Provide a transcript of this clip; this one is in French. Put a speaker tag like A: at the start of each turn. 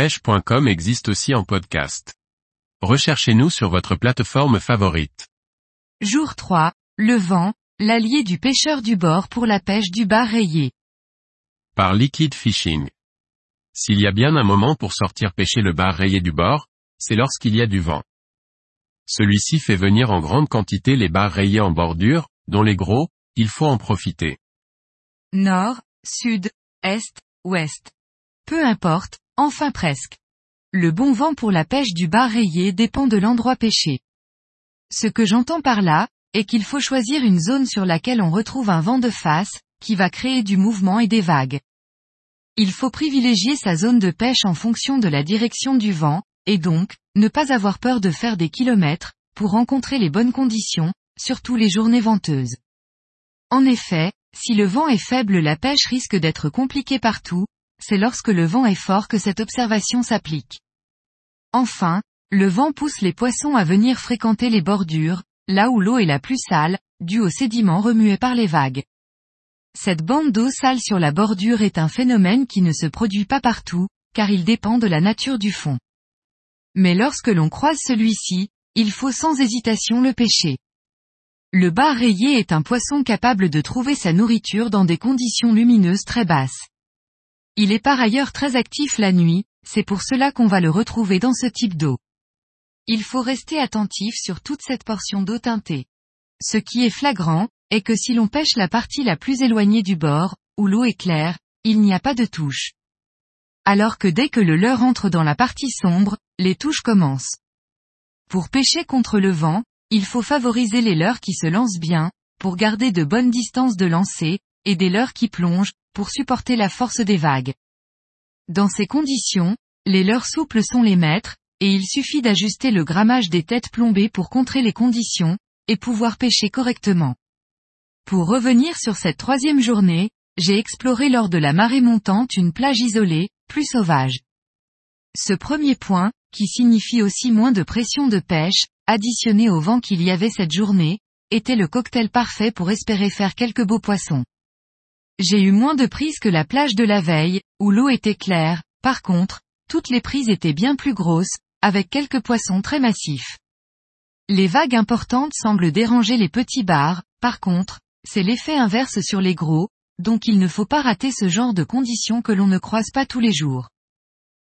A: pêche.com existe aussi en podcast. Recherchez-nous sur votre plateforme favorite.
B: Jour 3, le vent, l'allié du pêcheur du bord pour la pêche du bar rayé.
A: Par Liquid Fishing. S'il y a bien un moment pour sortir pêcher le bar rayé du bord, c'est lorsqu'il y a du vent. Celui-ci fait venir en grande quantité les bars rayés en bordure, dont les gros, il faut en profiter.
B: Nord, sud, est, ouest. Peu importe, enfin presque. Le bon vent pour la pêche du bar rayé dépend de l'endroit pêché. Ce que j'entends par là, est qu'il faut choisir une zone sur laquelle on retrouve un vent de face, qui va créer du mouvement et des vagues. Il faut privilégier sa zone de pêche en fonction de la direction du vent, et donc, ne pas avoir peur de faire des kilomètres, pour rencontrer les bonnes conditions, surtout les journées venteuses. En effet, si le vent est faible la pêche risque d'être compliquée partout, c'est lorsque le vent est fort que cette observation s'applique. Enfin, le vent pousse les poissons à venir fréquenter les bordures, là où l'eau est la plus sale, due aux sédiments remués par les vagues. Cette bande d'eau sale sur la bordure est un phénomène qui ne se produit pas partout, car il dépend de la nature du fond. Mais lorsque l'on croise celui-ci, il faut sans hésitation le pêcher. Le bar rayé est un poisson capable de trouver sa nourriture dans des conditions lumineuses très basses. Il est par ailleurs très actif la nuit, c'est pour cela qu'on va le retrouver dans ce type d'eau. Il faut rester attentif sur toute cette portion d'eau teintée. Ce qui est flagrant, est que si l'on pêche la partie la plus éloignée du bord, où l'eau est claire, il n'y a pas de touche. Alors que dès que le leurre entre dans la partie sombre, les touches commencent. Pour pêcher contre le vent, il faut favoriser les leurres qui se lancent bien, pour garder de bonnes distances de lancer, et des leurres qui plongent, pour supporter la force des vagues. Dans ces conditions, les leurres souples sont les maîtres, et il suffit d'ajuster le grammage des têtes plombées pour contrer les conditions, et pouvoir pêcher correctement. Pour revenir sur cette troisième journée, j'ai exploré lors de la marée montante une plage isolée, plus sauvage. Ce premier point, qui signifie aussi moins de pression de pêche, additionné au vent qu'il y avait cette journée, était le cocktail parfait pour espérer faire quelques beaux poissons. J'ai eu moins de prises que la plage de la veille, où l'eau était claire, par contre, toutes les prises étaient bien plus grosses, avec quelques poissons très massifs. Les vagues importantes semblent déranger les petits bars, par contre, c'est l'effet inverse sur les gros, donc il ne faut pas rater ce genre de conditions que l'on ne croise pas tous les jours.